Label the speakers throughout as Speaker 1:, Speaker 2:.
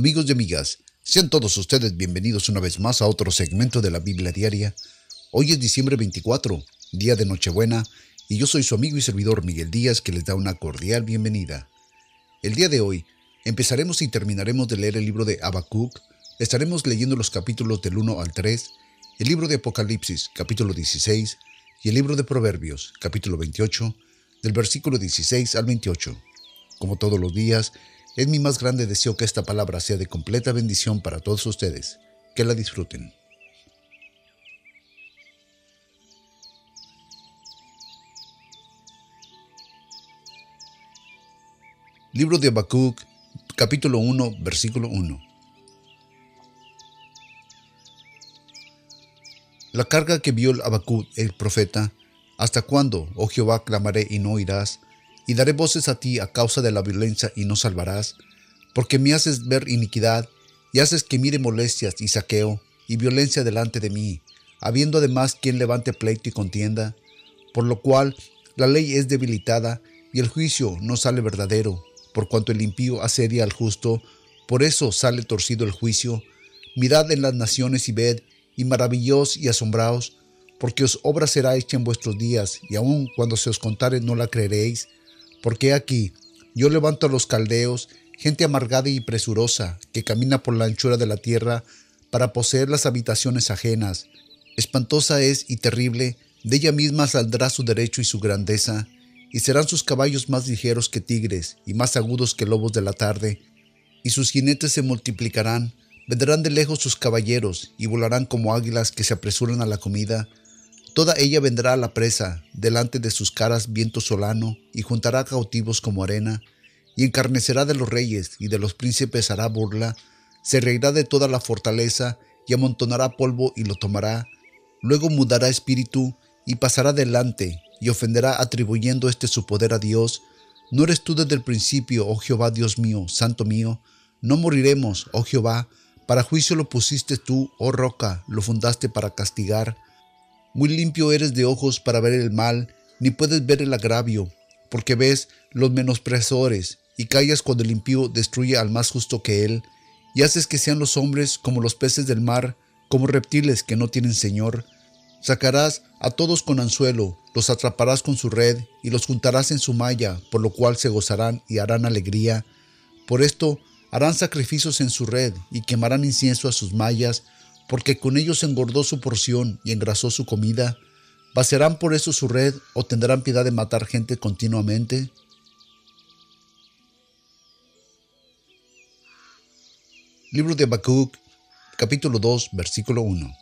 Speaker 1: Amigos y amigas, sean todos ustedes bienvenidos una vez más a otro segmento de la Biblia Diaria. Hoy es diciembre 24, día de Nochebuena, y yo soy su amigo y servidor Miguel Díaz que les da una cordial bienvenida. El día de hoy empezaremos y terminaremos de leer el libro de Habacuc, estaremos leyendo los capítulos del 1 al 3, el libro de Apocalipsis, capítulo 16, y el libro de Proverbios, capítulo 28, del versículo 16 al 28. Como todos los días, es mi más grande deseo que esta palabra sea de completa bendición para todos ustedes. Que la disfruten. Libro de Habacuc, capítulo 1, versículo 1. La carga que vio Habacuc el profeta, ¿hasta cuándo, oh Jehová, clamaré y no oirás? Y daré voces a ti a causa de la violencia y no salvarás, porque me haces ver iniquidad y haces que mire molestias y saqueo y violencia delante de mí, habiendo además quien levante pleito y contienda, por lo cual la ley es debilitada y el juicio no sale verdadero, por cuanto el impío asedia al justo, por eso sale torcido el juicio. Mirad en las naciones y ved, y maravillos y asombraos, porque os obra será hecha en vuestros días, y aun cuando se os contare no la creeréis, porque aquí yo levanto a los caldeos, gente amargada y presurosa, que camina por la anchura de la tierra para poseer las habitaciones ajenas. Espantosa es y terrible, de ella misma saldrá su derecho y su grandeza, y serán sus caballos más ligeros que tigres y más agudos que lobos de la tarde, y sus jinetes se multiplicarán, vendrán de lejos sus caballeros, y volarán como águilas que se apresuran a la comida, Toda ella vendrá a la presa, delante de sus caras viento solano, y juntará cautivos como arena, y encarnecerá de los reyes, y de los príncipes hará burla, se reirá de toda la fortaleza, y amontonará polvo y lo tomará, luego mudará espíritu, y pasará delante, y ofenderá atribuyendo este su poder a Dios. ¿No eres tú desde el principio, oh Jehová Dios mío, santo mío? No moriremos, oh Jehová, para juicio lo pusiste tú, oh roca, lo fundaste para castigar. Muy limpio eres de ojos para ver el mal, ni puedes ver el agravio, porque ves los menospresores, y callas cuando el impío destruye al más justo que él, y haces que sean los hombres como los peces del mar, como reptiles que no tienen señor. Sacarás a todos con anzuelo, los atraparás con su red, y los juntarás en su malla, por lo cual se gozarán y harán alegría. Por esto harán sacrificios en su red, y quemarán incienso a sus mallas, porque con ellos engordó su porción y engrasó su comida? ¿Vaciarán por eso su red o tendrán piedad de matar gente continuamente? Libro de Habacuc, capítulo 2, versículo 1.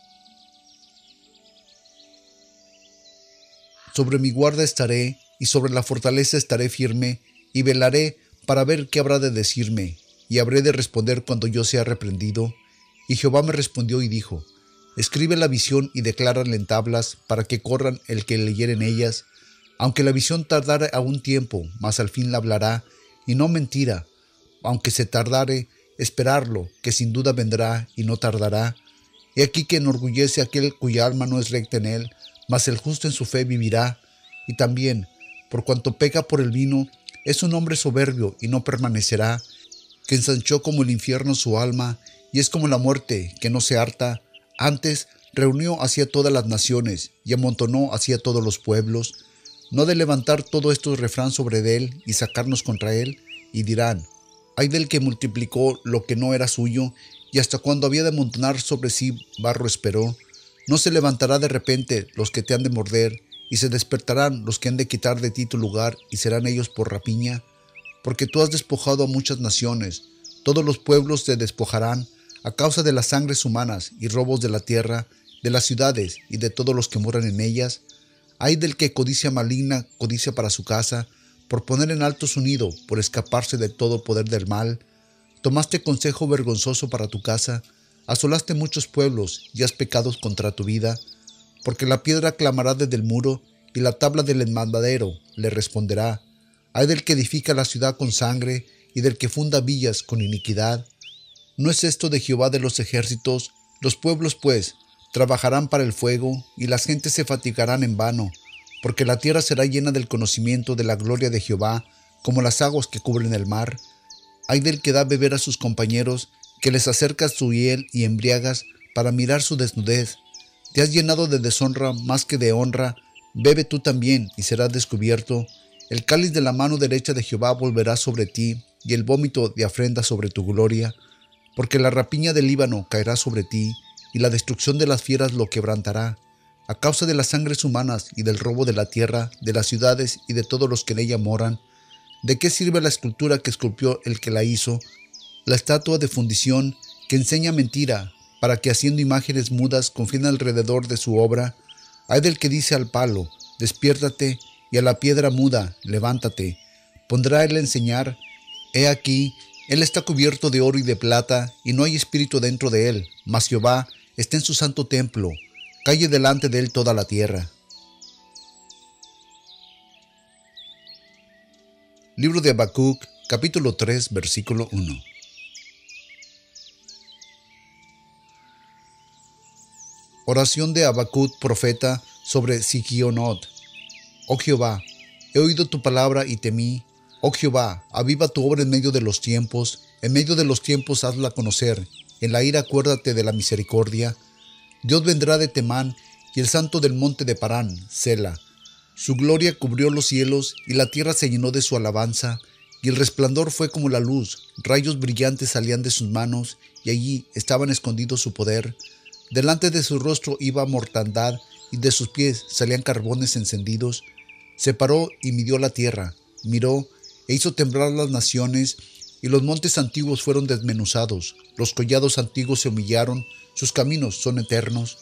Speaker 1: Sobre mi guarda estaré, y sobre la fortaleza estaré firme, y velaré para ver qué habrá de decirme, y habré de responder cuando yo sea reprendido, y Jehová me respondió y dijo, Escribe la visión y declárala en tablas, para que corran el que leyeren ellas, aunque la visión tardare algún tiempo, mas al fin la hablará, y no mentira, aunque se tardare, esperarlo, que sin duda vendrá y no tardará. He aquí que enorgullece aquel cuya alma no es recta en él, mas el justo en su fe vivirá. Y también, por cuanto peca por el vino, es un hombre soberbio y no permanecerá, que ensanchó como el infierno su alma y es como la muerte, que no se harta. Antes reunió hacia todas las naciones y amontonó hacia todos los pueblos. No de levantar todo esto refrán sobre él y sacarnos contra él, y dirán, hay del que multiplicó lo que no era suyo, y hasta cuando había de amontonar sobre sí barro esperó. No se levantará de repente los que te han de morder, y se despertarán los que han de quitar de ti tu lugar, y serán ellos por rapiña, porque tú has despojado a muchas naciones, todos los pueblos te despojarán, a causa de las sangres humanas y robos de la tierra, de las ciudades y de todos los que moran en ellas, hay del que codicia maligna, codicia para su casa, por poner en alto su nido, por escaparse de todo poder del mal. Tomaste consejo vergonzoso para tu casa, asolaste muchos pueblos y has pecado contra tu vida, porque la piedra clamará desde el muro y la tabla del enmandadero le responderá. Hay del que edifica la ciudad con sangre y del que funda villas con iniquidad. ¿No es esto de Jehová de los ejércitos? Los pueblos, pues, trabajarán para el fuego, y las gentes se fatigarán en vano, porque la tierra será llena del conocimiento de la gloria de Jehová, como las aguas que cubren el mar. Hay del que da beber a sus compañeros, que les acercas tu hiel y embriagas para mirar su desnudez. Te has llenado de deshonra más que de honra, bebe tú también y serás descubierto. El cáliz de la mano derecha de Jehová volverá sobre ti, y el vómito de afrenda sobre tu gloria, porque la rapiña del Líbano caerá sobre ti, y la destrucción de las fieras lo quebrantará, a causa de las sangres humanas y del robo de la tierra, de las ciudades y de todos los que en ella moran. ¿De qué sirve la escultura que esculpió el que la hizo, la estatua de fundición que enseña mentira, para que haciendo imágenes mudas confíen alrededor de su obra? Hay del que dice al palo, despiértate, y a la piedra muda, levántate. Pondrá él a enseñar, he aquí, él está cubierto de oro y de plata, y no hay espíritu dentro de él, mas Jehová está en su santo templo, calle delante de él toda la tierra. Libro de Habacuc, capítulo 3, versículo 1. Oración de Habacuc, profeta, sobre Sigionot. Oh Jehová, he oído tu palabra y temí. Oh Jehová, aviva tu obra en medio de los tiempos, en medio de los tiempos hazla conocer. En la ira acuérdate de la misericordia. Dios vendrá de Temán y el santo del monte de Parán, Sela. Su gloria cubrió los cielos y la tierra se llenó de su alabanza, y el resplandor fue como la luz, rayos brillantes salían de sus manos, y allí estaban escondidos su poder. Delante de su rostro iba mortandad, y de sus pies salían carbones encendidos. Se paró y midió la tierra, miró e hizo temblar las naciones, y los montes antiguos fueron desmenuzados, los collados antiguos se humillaron, sus caminos son eternos.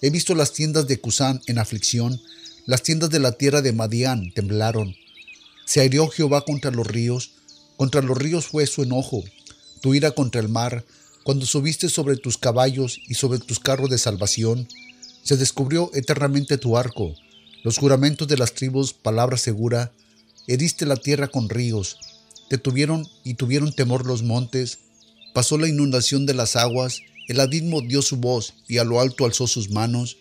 Speaker 1: He visto las tiendas de Cusán en aflicción, las tiendas de la tierra de Madián temblaron. Se airió Jehová contra los ríos, contra los ríos fue su enojo, tu ira contra el mar, cuando subiste sobre tus caballos y sobre tus carros de salvación. Se descubrió eternamente tu arco, los juramentos de las tribus, palabra segura, heriste la tierra con ríos, te tuvieron y tuvieron temor los montes, pasó la inundación de las aguas, el abismo dio su voz y a lo alto alzó sus manos,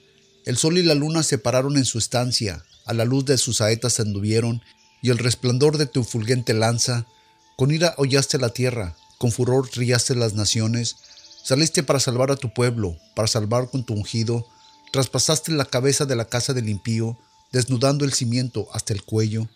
Speaker 1: el sol y la luna se pararon en su estancia, a la luz de sus saetas anduvieron, y el resplandor de tu fulgente lanza, con ira hollaste la tierra, con furor riaste las naciones, saliste para salvar a tu pueblo, para salvar con tu ungido, traspasaste la cabeza de la casa del impío, desnudando el cimiento hasta el cuello.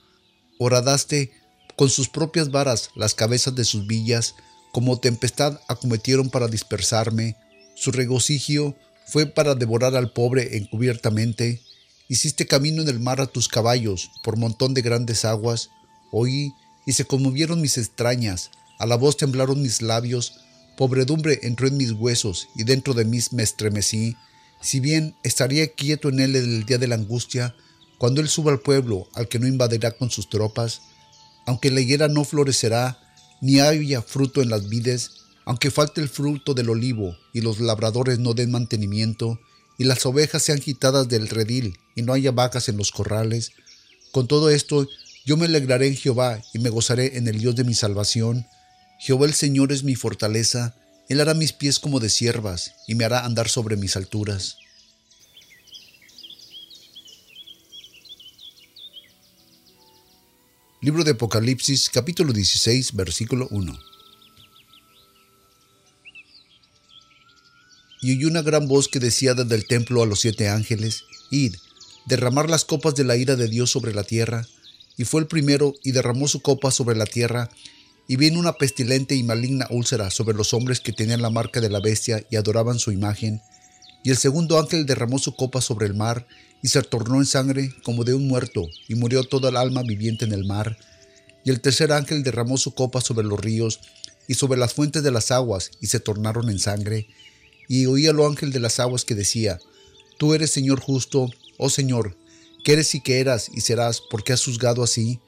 Speaker 1: Horadaste con sus propias varas las cabezas de sus villas, como tempestad acometieron para dispersarme. Su regocijo fue para devorar al pobre encubiertamente. Hiciste camino en el mar a tus caballos, por montón de grandes aguas. Oí y se conmovieron mis extrañas, a la voz temblaron mis labios, pobredumbre entró en mis huesos, y dentro de mí me estremecí. Si bien estaría quieto en él el día de la angustia, cuando él suba al pueblo, al que no invadirá con sus tropas, aunque la higuera no florecerá, ni haya fruto en las vides, aunque falte el fruto del olivo, y los labradores no den mantenimiento, y las ovejas sean quitadas del redil, y no haya vacas en los corrales, con todo esto yo me alegraré en Jehová, y me gozaré en el Dios de mi salvación. Jehová el Señor es mi fortaleza, Él hará mis pies como de siervas, y me hará andar sobre mis alturas. Libro de Apocalipsis, capítulo 16, versículo 1. Y oí una gran voz que decía desde el templo a los siete ángeles, Id, derramar las copas de la ira de Dios sobre la tierra. Y fue el primero y derramó su copa sobre la tierra, y vino una pestilente y maligna úlcera sobre los hombres que tenían la marca de la bestia y adoraban su imagen. Y el segundo ángel derramó su copa sobre el mar, y se tornó en sangre como de un muerto, y murió toda el alma viviente en el mar. Y el tercer ángel derramó su copa sobre los ríos y sobre las fuentes de las aguas, y se tornaron en sangre. Y oí al ángel de las aguas que decía, Tú eres Señor justo, oh Señor, que eres y que eras y serás, porque has juzgado así,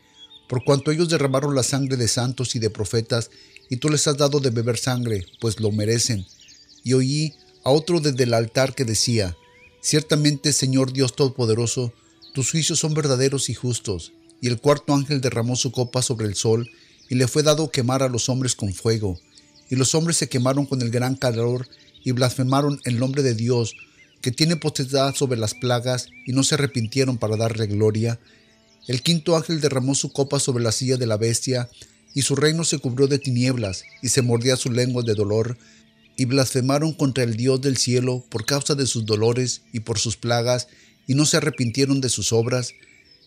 Speaker 1: por cuanto ellos derramaron la sangre de santos y de profetas, y tú les has dado de beber sangre, pues lo merecen. Y oí a otro desde el altar que decía, Ciertamente, Señor Dios Todopoderoso, tus juicios son verdaderos y justos. Y el cuarto ángel derramó su copa sobre el sol, y le fue dado quemar a los hombres con fuego. Y los hombres se quemaron con el gran calor, y blasfemaron el nombre de Dios, que tiene potestad sobre las plagas, y no se arrepintieron para darle gloria. El quinto ángel derramó su copa sobre la silla de la bestia, y su reino se cubrió de tinieblas, y se mordía su lengua de dolor, y blasfemaron contra el Dios del cielo por causa de sus dolores y por sus plagas, y no se arrepintieron de sus obras.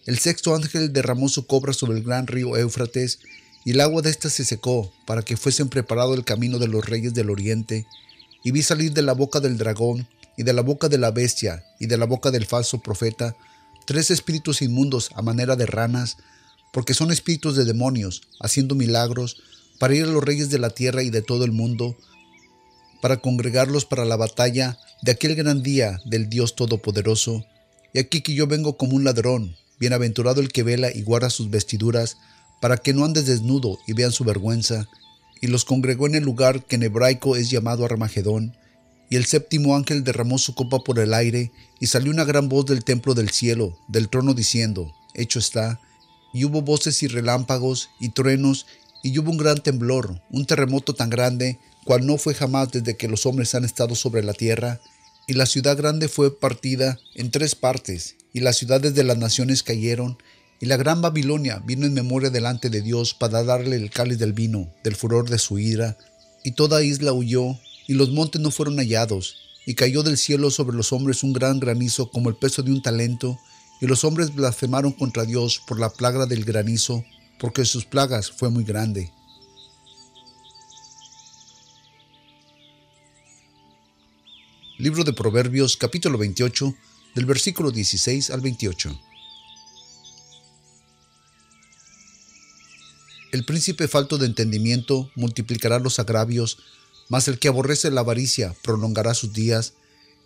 Speaker 1: El sexto ángel derramó su cobra sobre el gran río Éufrates, y el agua de ésta se secó, para que fuesen preparado el camino de los reyes del oriente. Y vi salir de la boca del dragón, y de la boca de la bestia, y de la boca del falso profeta, tres espíritus inmundos a manera de ranas, porque son espíritus de demonios, haciendo milagros, para ir a los reyes de la tierra y de todo el mundo, para congregarlos para la batalla de aquel gran día del Dios Todopoderoso. Y aquí que yo vengo como un ladrón, bienaventurado el que vela y guarda sus vestiduras, para que no andes desnudo y vean su vergüenza. Y los congregó en el lugar que en hebraico es llamado Armagedón. Y el séptimo ángel derramó su copa por el aire, y salió una gran voz del templo del cielo, del trono, diciendo, Hecho está. Y hubo voces y relámpagos, y truenos, y hubo un gran temblor, un terremoto tan grande, cual no fue jamás desde que los hombres han estado sobre la tierra, y la ciudad grande fue partida en tres partes, y las ciudades de las naciones cayeron, y la gran Babilonia vino en memoria delante de Dios para darle el cáliz del vino, del furor de su ira, y toda isla huyó, y los montes no fueron hallados, y cayó del cielo sobre los hombres un gran granizo como el peso de un talento, y los hombres blasfemaron contra Dios por la plaga del granizo, porque sus plagas fue muy grande. Libro de Proverbios capítulo 28 del versículo 16 al 28. El príncipe falto de entendimiento multiplicará los agravios, mas el que aborrece la avaricia prolongará sus días.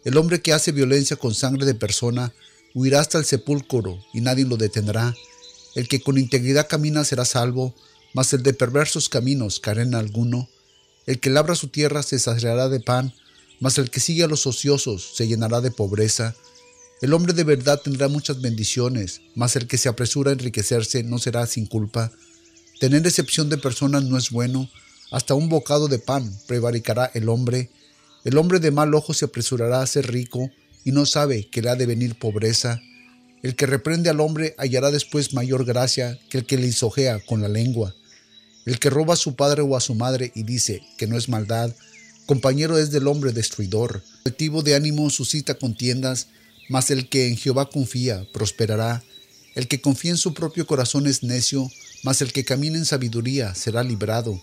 Speaker 1: El hombre que hace violencia con sangre de persona huirá hasta el sepulcro y nadie lo detendrá. El que con integridad camina será salvo, mas el de perversos caminos caerá en alguno. El que labra su tierra se saciará de pan, mas el que sigue a los ociosos se llenará de pobreza. El hombre de verdad tendrá muchas bendiciones, mas el que se apresura a enriquecerse no será sin culpa. Tener excepción de personas no es bueno, hasta un bocado de pan prevaricará el hombre. El hombre de mal ojo se apresurará a ser rico y no sabe que le ha de venir pobreza. El que reprende al hombre hallará después mayor gracia que el que le lisojea con la lengua. El que roba a su padre o a su madre y dice que no es maldad, compañero es del hombre destruidor. Altivo de ánimo suscita contiendas, mas el que en Jehová confía prosperará. El que confía en su propio corazón es necio, mas el que camina en sabiduría será librado.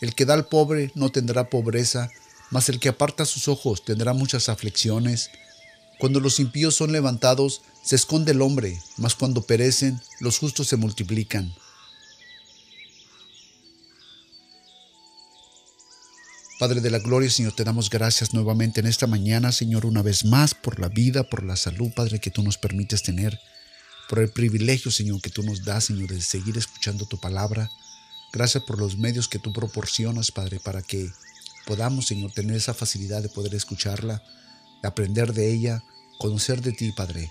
Speaker 1: El que da al pobre no tendrá pobreza, mas el que aparta sus ojos tendrá muchas aflicciones. Cuando los impíos son levantados, se esconde el hombre, mas cuando perecen, los justos se multiplican. Padre de la Gloria, Señor, te damos gracias nuevamente en esta mañana, Señor, una vez más por la vida, por la salud, Padre, que tú nos permites tener, por el privilegio, Señor, que tú nos das, Señor, de seguir escuchando tu palabra. Gracias por los medios que tú proporcionas, Padre, para que podamos, Señor, tener esa facilidad de poder escucharla, de aprender de ella, conocer de ti, Padre.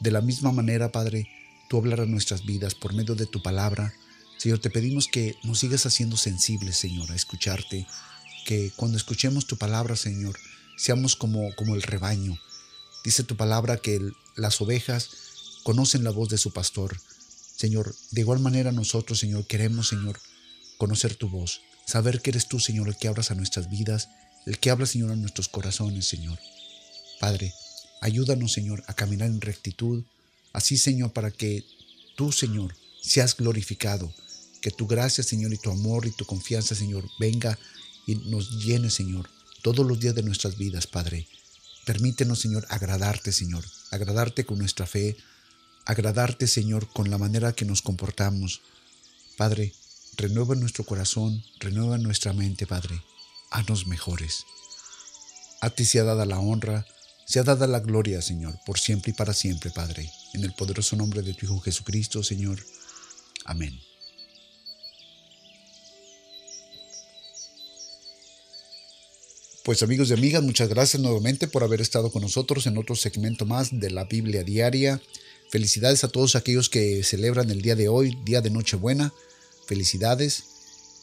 Speaker 1: De la misma manera, Padre, tú hablar a nuestras vidas por medio de tu palabra. Señor, te pedimos que nos sigas haciendo sensibles, Señor, a escucharte, que cuando escuchemos tu palabra, Señor, seamos como, como el rebaño. Dice tu palabra que las ovejas conocen la voz de su pastor. Señor, de igual manera nosotros, Señor, queremos, Señor, conocer tu voz, saber que eres tú, Señor, el que hablas a nuestras vidas, el que habla, Señor, a nuestros corazones, Señor. Padre, ayúdanos, Señor, a caminar en rectitud, así, Señor, para que tú, Señor, seas glorificado, que tu gracia, Señor, y tu amor y tu confianza, Señor, venga y nos llene, Señor, todos los días de nuestras vidas, Padre. Permítenos, Señor, agradarte, Señor, agradarte con nuestra fe, agradarte, Señor, con la manera que nos comportamos. Padre, renueva nuestro corazón, renueva nuestra mente, Padre. Haznos mejores. A ti sea dada la honra, sea dada la gloria, Señor, por siempre y para siempre, Padre. En el poderoso nombre de tu Hijo Jesucristo, Señor. Amén. Pues amigos y amigas, muchas gracias nuevamente por haber estado con nosotros en otro segmento más de la Biblia Diaria. Felicidades a todos aquellos que celebran el día de hoy, día de Nochebuena. Felicidades.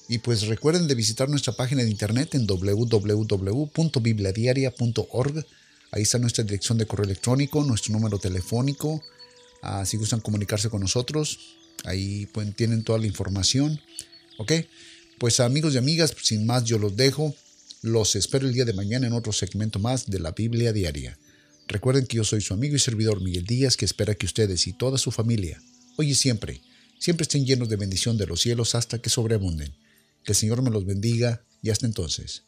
Speaker 1: Y pues recuerden de visitar nuestra página de internet en www.bibliadiaria.org. Ahí está nuestra dirección de correo electrónico, nuestro número telefónico. Ah, si gustan comunicarse con nosotros, ahí pues, tienen toda la información. Ok, pues amigos y amigas, sin más yo los dejo. Los espero el día de mañana en otro segmento más de la Biblia Diaria. Recuerden que yo soy su amigo y servidor Miguel Díaz, que espera que ustedes y toda su familia, hoy y siempre, siempre estén llenos de bendición de los cielos hasta que sobreabunden. Que el Señor me los bendiga y hasta entonces.